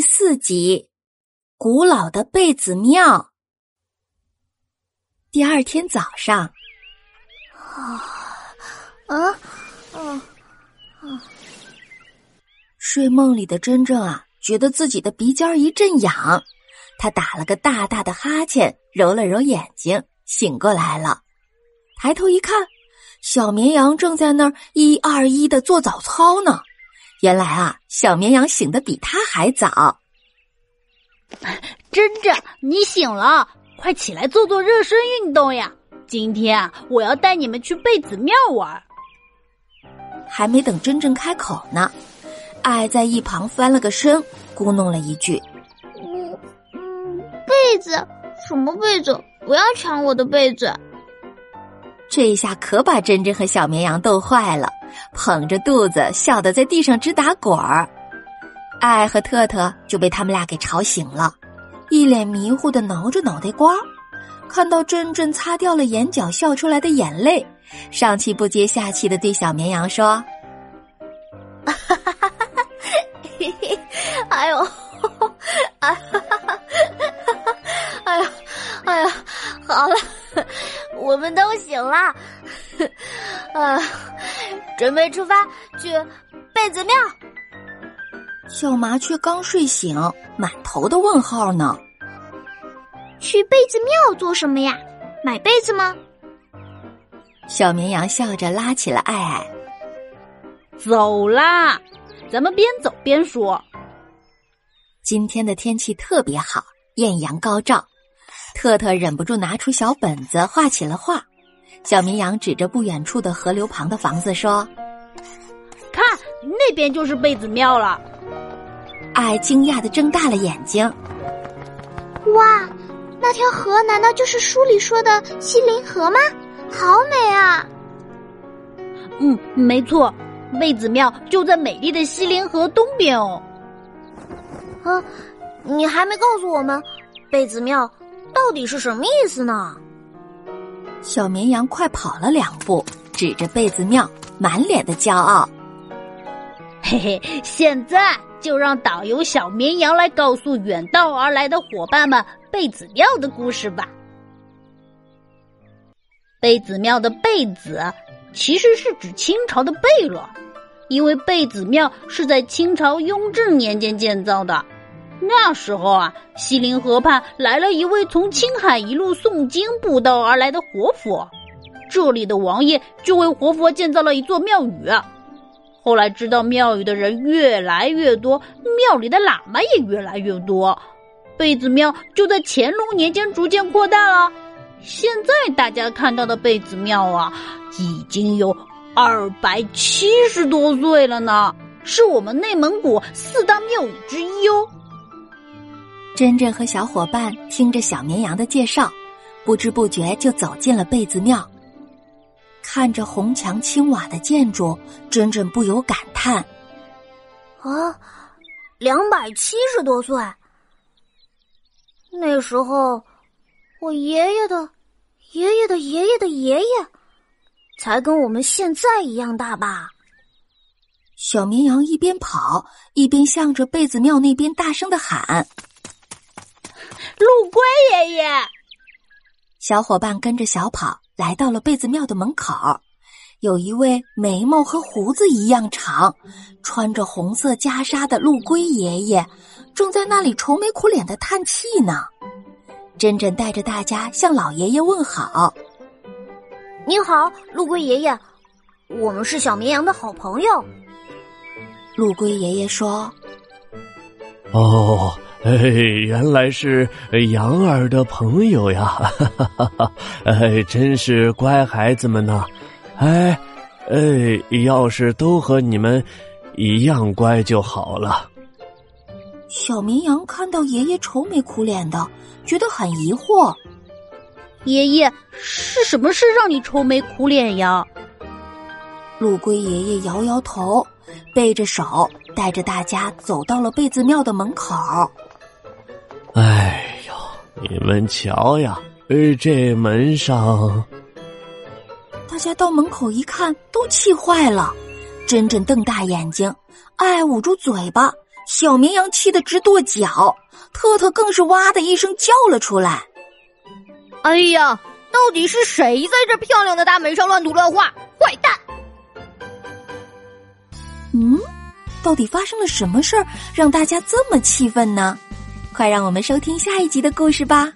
第四集，古老的贝子庙。第二天早上，啊啊啊啊！睡梦里的真正啊，觉得自己的鼻尖一阵痒，他打了个大大的哈欠，揉了揉眼睛，醒过来了。抬头一看，小绵羊正在那儿一二一的做早操呢。原来啊，小绵羊醒的比他还早。珍珍，你醒了，快起来做做热身运动呀！今天啊，我要带你们去贝子庙玩。还没等真正开口呢，爱在一旁翻了个身，咕哝了一句：“嗯嗯，被子？什么被子？不要抢我的被子！”这一下可把真真和小绵羊逗坏了。捧着肚子笑得在地上直打滚儿，爱和特特就被他们俩给吵醒了，一脸迷糊的挠着脑袋瓜，看到珍珍擦掉了眼角笑出来的眼泪，上气不接下气的对小绵羊说：“哈哈哈哈，嘿嘿，哎呦，哎哈哈哈哈，哎呀，哎呀，好了，我们都醒了，啊。”准备出发去贝子庙。小麻雀刚睡醒，满头的问号呢。去贝子庙做什么呀？买被子吗？小绵羊笑着拉起了爱爱。走啦，咱们边走边说。今天的天气特别好，艳阳高照。特特忍不住拿出小本子画起了画。小绵羊指着不远处的河流旁的房子说：“看，那边就是贝子庙了。”爱惊讶的睁大了眼睛：“哇，那条河难道就是书里说的西林河吗？好美啊！”“嗯，没错，贝子庙就在美丽的西林河东边哦。”“啊，你还没告诉我们，贝子庙到底是什么意思呢？”小绵羊快跑了两步，指着贝子庙，满脸的骄傲。嘿嘿，现在就让导游小绵羊来告诉远道而来的伙伴们贝子庙的故事吧。贝子庙的“贝子”其实是指清朝的贝勒，因为贝子庙是在清朝雍正年间建造的。那时候啊，西陵河畔来了一位从青海一路诵经布道而来的活佛，这里的王爷就为活佛建造了一座庙宇。后来知道庙宇的人越来越多，庙里的喇嘛也越来越多，贝子庙就在乾隆年间逐渐扩大了。现在大家看到的贝子庙啊，已经有二百七十多岁了呢，是我们内蒙古四大庙宇之一哦。珍珍和小伙伴听着小绵羊的介绍，不知不觉就走进了贝子庙。看着红墙青瓦的建筑，珍珍不由感叹：“啊，两百七十多岁！那时候，我爷爷的爷爷的爷爷的爷爷，才跟我们现在一样大吧？”小绵羊一边跑一边向着贝子庙那边大声的喊。陆龟爷爷，小伙伴跟着小跑来到了贝子庙的门口，有一位眉毛和胡子一样长、穿着红色袈裟的陆龟爷爷，正在那里愁眉苦脸的叹气呢。珍珍带着大家向老爷爷问好：“你好，陆龟爷爷，我们是小绵羊的好朋友。”陆龟爷爷说：“哦。”哎，原来是羊儿的朋友呀！哈哈哈哈哎，真是乖孩子们呐！哎，哎，要是都和你们一样乖就好了。小绵羊看到爷爷愁眉苦脸的，觉得很疑惑。爷爷是什么事让你愁眉苦脸呀？陆龟爷爷摇摇头，背着手带着大家走到了贝子庙的门口。哎呦，你们瞧呀，呃这门上……大家到门口一看，都气坏了。珍珍瞪大眼睛，爱捂住嘴巴，小绵羊气得直跺脚，特特更是哇的一声叫了出来。哎呀，到底是谁在这漂亮的大门上乱涂乱画？坏蛋！嗯，到底发生了什么事儿，让大家这么气愤呢？快让我们收听下一集的故事吧。